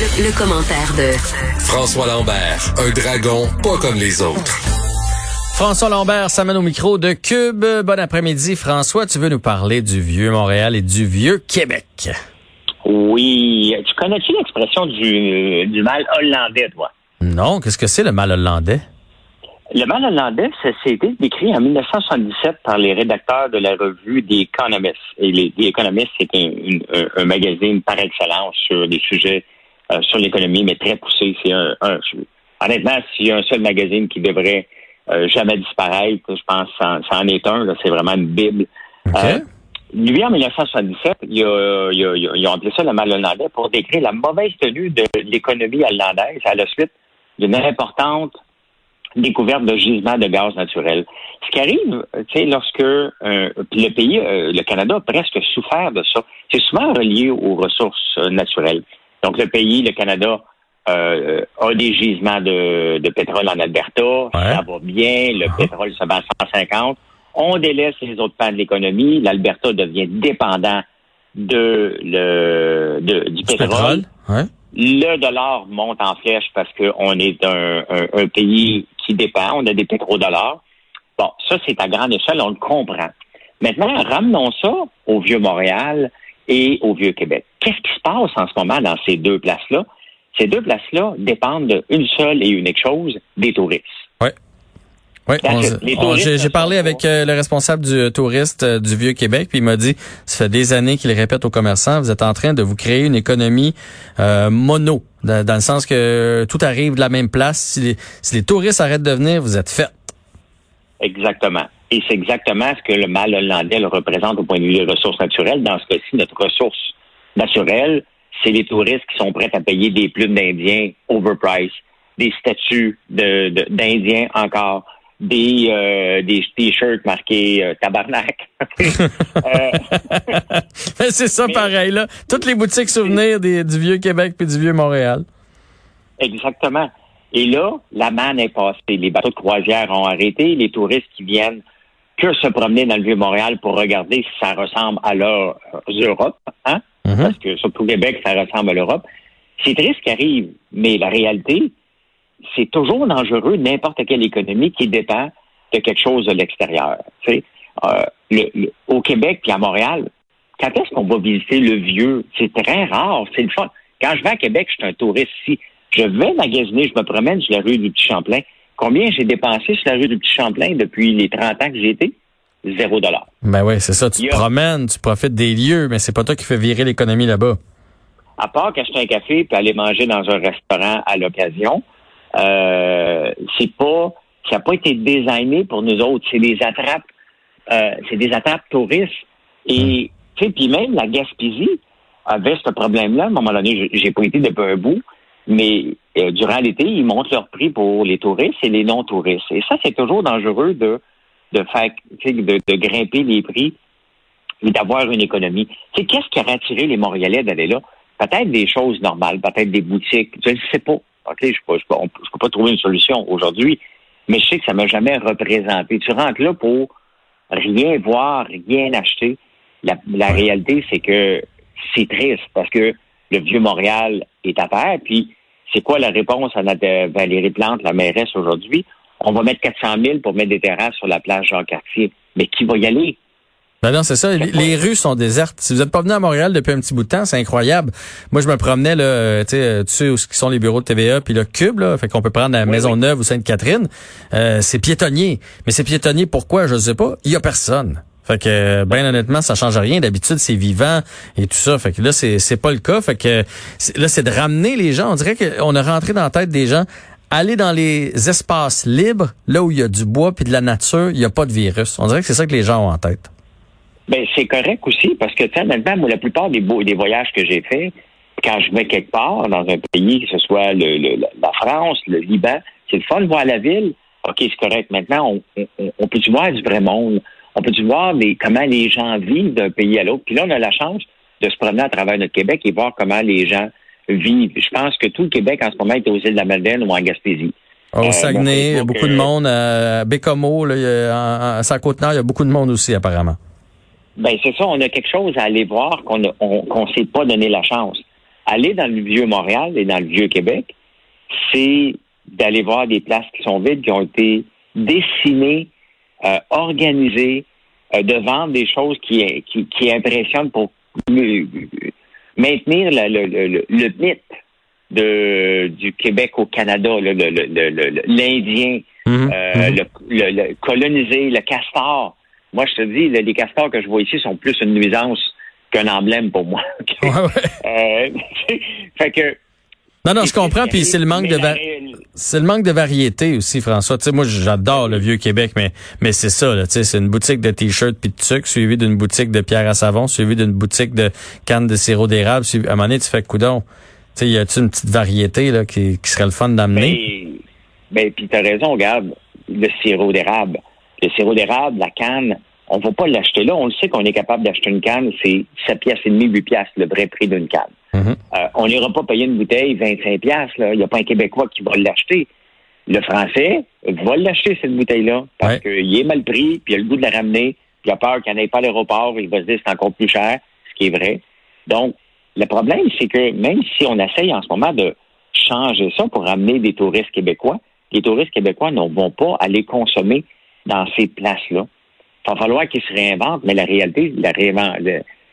Le, commentaire de François Lambert, un dragon pas comme les autres. François Lambert s'amène au micro de Cube. Bon après-midi. François, tu veux nous parler du vieux Montréal et du vieux Québec? Oui. Tu connais-tu l'expression du, du mal hollandais, toi? Non, qu'est-ce que c'est le mal hollandais? Le mal hollandais, ça s'est été décrit en 1977 par les rédacteurs de la revue The Economist. Et les, The Economist, c'est un, magazine par excellence sur des sujets euh, sur l'économie, mais très poussé. C'est un, honnêtement, s'il y a un seul magazine qui devrait euh, jamais disparaître, je pense que ça, en est un. C'est vraiment une bible. Euh, lui, en 1977, il a, il a, ils ont appelé ça le mal hollandais pour décrire la mauvaise tenue de l'économie hollandaise à la suite d'une importante découverte de gisements de gaz naturel. Ce qui arrive, tu sais, lorsque euh, le pays, euh, le Canada a presque souffert de ça. C'est souvent relié aux ressources euh, naturelles. Donc le pays, le Canada, euh, a des gisements de, de pétrole en Alberta, ça va bien, le uh-huh. pétrole se bat à 150. On délaisse les autres pans de l'économie, l'Alberta devient dépendant de le de, du, pétrole. Le dollar monte en flèche parce qu'on est un, un, pays qui dépend, on a des pétrodollars. Bon, ça, c'est à grande échelle, on le comprend. Maintenant, ramenons ça au Vieux-Montréal et au Vieux-Québec. Qu'est-ce qui se passe en ce moment dans ces deux places-là? Ces deux places-là dépendent d'une seule et unique chose, des touristes. Oui. Oui, j'ai parlé avec euh, le responsable du touriste euh, du Vieux-Québec, puis il m'a dit, ça fait des années qu'il répète aux commerçants, vous êtes en train de vous créer une économie euh, mono, dans, le sens que tout arrive de la même place. Si les, si les touristes arrêtent de venir, vous êtes fait. Exactement. Et c'est exactement ce que le mal hollandais représente au point de vue des ressources naturelles. Dans ce cas-ci, notre ressource naturelle, c'est les touristes qui sont prêts à payer des plumes d'Indiens overpriced, des statues d'Indiens de, encore, des euh, des t-shirts marqués euh, tabarnak. Euh, c'est ça pareil là. Toutes les boutiques souvenirs du vieux Québec puis du vieux Montréal. Exactement. Et là, la manne est passée. Les bateaux de croisière ont arrêté. Les touristes qui viennent que se promener dans le vieux Montréal pour regarder si ça ressemble à leur Europe, hein? Mm-hmm. Parce que surtout Québec, ça ressemble à l'Europe. C'est triste ce qui arrive, mais la réalité, c'est toujours dangereux n'importe quelle économie qui dépend de quelque chose de l'extérieur. Euh, au Québec puis à Montréal, quand est-ce qu'on va visiter le vieux? C'est très rare, c'est le fun. Quand je vais à Québec, je suis un touriste ici. Je vais magasiner, je me promène sur la rue du Petit Champlain. Combien j'ai dépensé sur la rue du Petit Champlain depuis les 30 ans que j'ai été? Zéro dollar. Ben oui, c'est ça. Tu te promènes, tu profites des lieux, mais c'est pas toi qui fais virer l'économie là-bas. À part qu'acheter un café puis aller manger dans un restaurant à l'occasion, euh, c'est pas, ça n'a pas été designé pour nous autres. C'est des attrapes, euh, c'est des attrapes touristes. Et, tu sais, puis même la Gaspésie avait ce problème-là. À un moment donné, j'ai pas été depuis un bout, mais euh, durant l'été, ils montent leur prix pour les touristes et les non-touristes. Et ça, c'est toujours dangereux de, de faire, de, de grimper les prix et d'avoir une économie. Sais, qu'est-ce qui a attiré les Montréalais d'aller là? Peut-être des choses normales, peut-être des boutiques, je ne sais pas. OK, je ne peux, pas trouver une solution aujourd'hui, mais je sais que ça m'a jamais représenté. Tu rentres là pour rien voir, rien acheter. La, réalité, c'est que c'est triste parce que le vieux Montréal est à terre. Puis, c'est quoi la réponse à notre Valérie Plante, la mairesse aujourd'hui? On va mettre 400 000 pour mettre des terrasses sur la plage Jean-Cartier. Mais qui va y aller? Ben non, c'est ça. Les, rues sont désertes. Si vous n'êtes pas venu à Montréal depuis un petit bout de temps, c'est incroyable. Moi, je me promenais là, euh, tu sais, euh, tu sais où sont les bureaux de TVA, puis le Cube, là, fait qu'on peut prendre la Maison Neuve ou Sainte-Catherine. Euh, c'est piétonnier. Mais c'est piétonnier pourquoi? Je sais pas. Il y a personne. Fait que ben honnêtement, ça change rien. D'habitude, c'est vivant et tout ça. Fait que là, c'est c'est pas le cas. Fait que là, c'est de ramener les gens. On dirait qu'on a rentré dans la tête des gens. Aller dans les espaces libres, là où il y a du bois puis de la nature, il n'y a pas de virus. On dirait que c'est ça que les gens ont en tête. Ben, c'est correct aussi, parce que, maintenant, moi, la plupart des, des voyages que j'ai faits, quand je vais quelque part dans un pays, que ce soit le, la France, le Liban, c'est le fun de voir la ville. OK, c'est correct. Maintenant, on, on, peut-tu voir du vrai monde? On peut-tu voir comment les gens vivent d'un pays à l'autre? Puis là, on a la chance de se promener à travers notre Québec et voir comment les gens vivent. Je pense que tout le Québec, en ce moment, est aux îles de la Madeleine ou en Gaspésie. Au euh, Saguenay, il y a beaucoup de monde. À Bécomo, là, à Saint-Côte-Nord, il y a beaucoup de monde aussi, apparemment. Ben c'est ça, on a quelque chose à aller voir qu'on ne s'est pas donné la chance. aller dans le vieux Montréal et dans le vieux Québec, c'est d'aller voir des places qui sont vides, qui ont été dessinées, euh, organisées, euh, de vendre des choses qui, qui, qui impressionnent pour maintenir le, le, le, mythe de, du Québec au Canada, l'Indien, euh, le, colonisé, le castor. Moi, je te dis, les castors que je vois ici sont plus une nuisance qu'un emblème pour moi. euh, fait que non, non, je comprends. Puis c'est le manque de c'est le manque de variété aussi, François. Tu sais, moi, j'adore le vieux Québec, mais mais c'est ça. Tu sais, c'est une boutique de t-shirts puis de sucre, suivi d'une boutique de pierre à savon, suivi d'une boutique de cannes de sirop d'érable. À un moment donné, tu fais coudon. Tu sais, y a-tu une petite variété là qui, qui serait le fun d'amener? Ben, ben puis t'as raison. Regarde, le sirop d'érable, le sirop d'érable, la canne. On ne va pas l'acheter là. On le sait qu'on est capable d'acheter une canne, c'est 7 pièces et demi, 8 pièces, le vrai prix d'une canne. Mm-hmm. Euh, on n'ira pas payer une bouteille 25 pièces. Il n'y a pas un Québécois qui va l'acheter. Le Français va l'acheter, cette bouteille-là, parce qu'il est mal pris, puis il a le goût de la ramener, puis il a peur qu'il n'y en ait pas à l'aéroport, il va se dire que c'est encore plus cher, ce qui est vrai. Donc, le problème, c'est que même si on essaye en ce moment de changer ça pour ramener des touristes québécois, les touristes québécois ne vont pas aller consommer dans ces places-là. Il va falloir qu'ils se réinventent, mais la réalité, la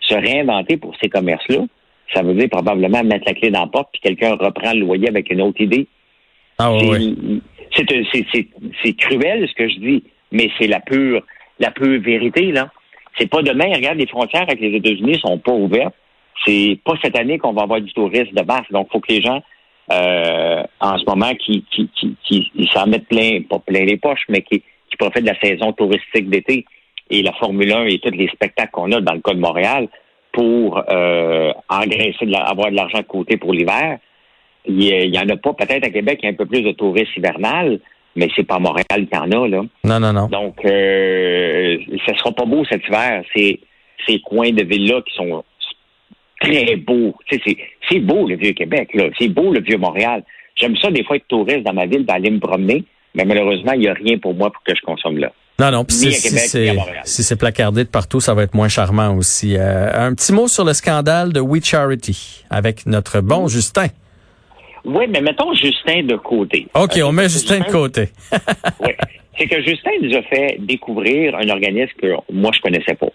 se réinventer pour ces commerces-là, ça veut dire probablement mettre la clé dans la porte puis quelqu'un reprend le loyer avec une autre idée. Ah oui. C'est cruel ce que je dis, mais c'est la pure la pure vérité là. C'est pas demain. Regarde, les frontières avec les États-Unis sont pas ouvertes. C'est pas cette année qu'on va avoir du tourisme de masse. Donc, il faut que les gens euh, en ce moment qui qui qui, qui s'en mettent plein, pas plein les poches, mais qui, qui profitent de la saison touristique d'été et la Formule 1 et tous les spectacles qu'on a dans le cas de Montréal pour euh, engraisser, de avoir de l'argent de côté pour l'hiver. Il y en a pas. Peut-être à Québec, il y a un peu plus de touristes hivernales, mais c'est pas Montréal qu'il y en a, là. Non, non, non. Donc, euh, ce sera pas beau cet hiver. Ces, ces coins de ville-là qui sont très beaux. C'est beau, le Vieux-Québec, là. C'est beau, le Vieux-Montréal. J'aime ça, des fois, être touriste dans ma ville, d'aller me promener, mais malheureusement, il n'y a rien pour moi pour que je consomme là. Non, non. si, c'est placardé de partout, ça va être moins charmant aussi. Euh, un petit mot sur le scandale de We Charity avec notre bon Justin. Oui, mais mettons Justin de côté. OK, on met Justin, de côté. oui. C'est que Justin nous a fait découvrir un organisme que moi, je connaissais pas.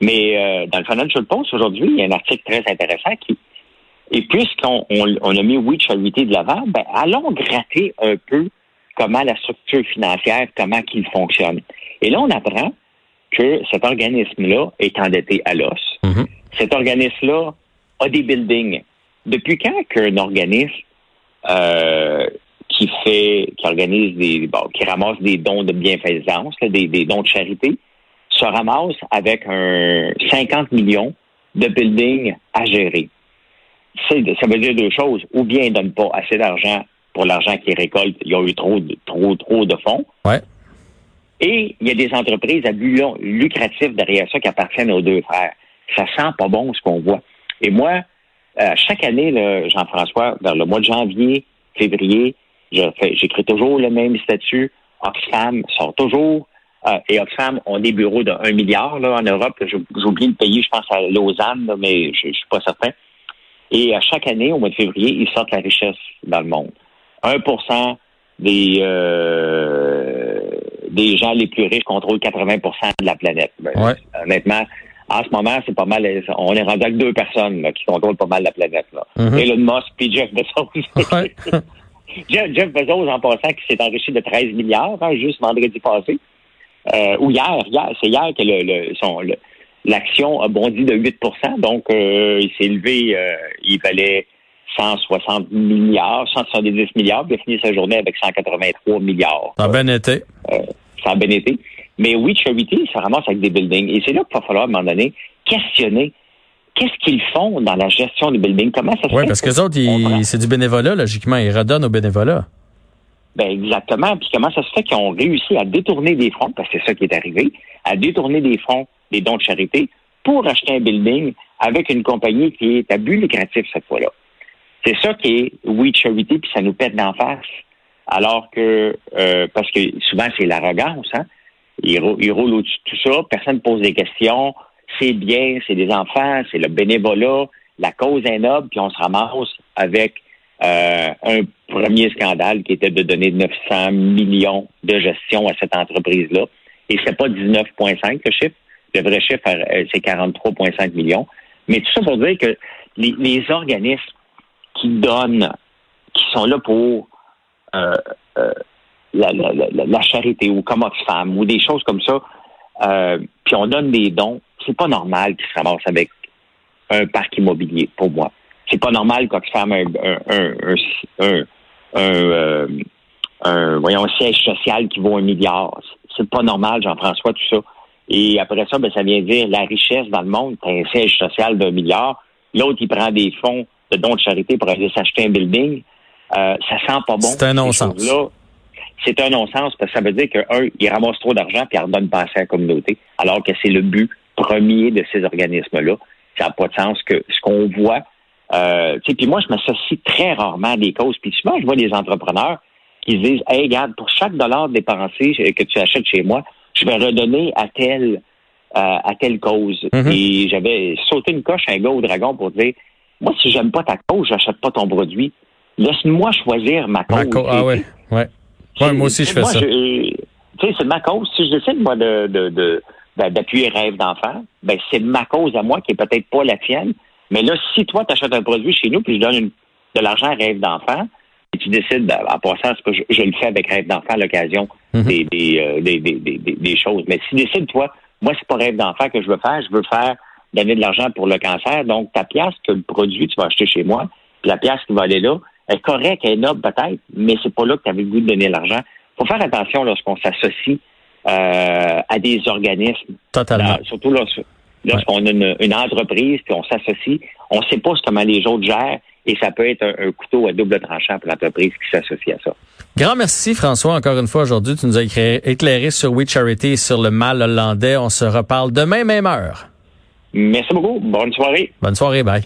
Mais euh, dans le Financial Post, aujourd'hui, il y a un article très intéressant qui... Et puisqu'on on, a mis We Charity de l'avant, ben, allons gratter un peu comment la structure financière, comment qu'il fonctionne. Et là, on apprend que cet organisme-là est endetté à l'os. Mm-hmm. Cet organisme-là a des buildings. Depuis quand qu'un organisme euh, qui fait, qui organise des, bon, qui ramasse des dons de bienfaisance, des, des dons de charité, se ramasse avec un 50 millions de buildings à gérer? Ça veut dire deux choses. Ou bien il ne donne pas assez d'argent pour l'argent qu'ils récoltent, il y a eu trop de, trop, trop de fonds. Ouais. Et il y a des entreprises à but lucratif derrière ça qui appartiennent aux deux frères. Ça sent pas bon ce qu'on voit. Et moi, euh, chaque année, Jean-François, vers le mois de janvier, février, j'écris toujours le même statut. Oxfam sort toujours. Euh, et Oxfam ont des bureaux de 1 milliard là, en Europe. J'oublie le pays, je pense à Lausanne, mais je, ne suis pas certain. Et à chaque année, au mois de février, ils sortent la richesse dans le monde. 1 des, euh, des gens les plus riches contrôlent 80% de la planète. Ben, honnêtement, en ce moment, c'est pas mal. On est rendu avec deux personnes qui contrôlent pas mal la planète. Là. Mm-hmm. Elon Musk et Jeff Bezos. Jeff, Bezos, en passant, qui s'est enrichi de 13 milliards, hein, juste vendredi passé. Euh, ou hier, hier, c'est hier que le, son, l'action a bondi de 8% donc euh, il s'est élevé, euh, il valait 160 milliards, 170 milliards, puis il a fini sa journée avec 183 milliards. Ça a bien été. Euh, ça a bien été. Mais oui, Charity, ça ramasse avec des buildings. Et c'est là qu'il va falloir, à un moment donné, questionner qu'est-ce qu'ils font dans la gestion des buildings? Comment ça se fait? Oui, parce que les autres, c'est du bénévolat, logiquement. Ils redonnent au bénévolat. Ben exactement. Puis comment ça se fait qu'ils ont réussi à détourner des fonds, parce que c'est ça qui est arrivé, à détourner des fonds, des dons de charité, pour acheter un building avec une compagnie qui est à but lucratif cette fois-là. C'est ça qui est We Charity, puis ça nous pète d'en face. Alors que, euh, parce que souvent, c'est l'arrogance, hein? Ils, roulent au-dessus de tout ça, personne ne pose des questions, c'est bien, c'est des enfants, c'est le bénévolat, la cause est noble, puis on se ramasse avec euh, un premier scandale qui était de donner 900 millions de gestion à cette entreprise-là. Et c'est pas 19,5 le chiffre. Le vrai chiffre, euh, c'est 43,5 millions. Mais tout ça pour dire que les, organismes qui donnent, qui sont là pour euh, la, charité ou comme Oxfam ou des choses comme ça, puis on donne des dons, c'est pas normal qu'ils se ramassent avec un parc immobilier, pour moi. C'est pas normal qu'Oxfam ait un, un, un, un, voyons, siège social qui vaut un milliard. C'est pas normal, Jean-François, tout ça. Et après ça, ben, ça vient dire la richesse dans le monde, t'as un siège social d'un milliard. L'autre, il prend des fonds de dons de charité pour aller s'acheter un building. Euh, ça sent pas bon. C'est un non-sens. C'est un non-sens parce que ça veut dire qu'un, il ramasse trop d'argent puis il redonne pas à la communauté, alors que c'est le but premier de ces organismes-là. Ça n'a pas de sens que ce qu'on voit. Euh, puis moi, je m'associe très rarement à des causes. Puis souvent, je vois des entrepreneurs qui disent Hey, regarde, pour chaque dollar dépensé que tu achètes chez moi, je vais redonner à telle euh, à telle cause. Mm-hmm. Et j'avais sauté une coche à un gars au dragon pour dire Moi, si j'aime pas ta cause, j'achète pas ton produit. Laisse-moi choisir ma cause. ah ouais, ouais. moi aussi, je fais ça. Tu sais, c'est ma cause. Si je décide, moi, de, de ben, d'appuyer Rêve d'enfant, ben, c'est ma cause à moi qui est peut-être pas la tienne. Mais là, si toi, tu achètes un produit chez nous, puis je donne de l'argent à Rêve d'enfant, et tu décides, ben, en passant, que je, le fais avec Rêve d'enfant à l'occasion mhm. euh, des, des, des, des, choses. Mais si tu décides, toi, moi, c'est pas Rêve d'enfant que je veux faire, je veux faire donner de l'argent pour le cancer. Donc, ta pièce que le produit, tu vas acheter chez moi, puis la pièce qui va aller là, est correcte, elle est noble peut-être, mais c'est pas là que tu avais le goût de donner l'argent. faut faire attention lorsqu'on s'associe euh, à des organismes. Totalement. surtout lorsqu'on a une, entreprise puis on s'associe, on ne sait pas comment les autres gèrent et ça peut être un, couteau à double tranchant pour l'entreprise qui s'associe à ça. Grand merci François encore une fois aujourd'hui. Tu nous as éclairé sur We Charity et sur le mal hollandais. On se reparle demain même heure. Merci beaucoup. Bonne soirée. Bonne soirée. Bye.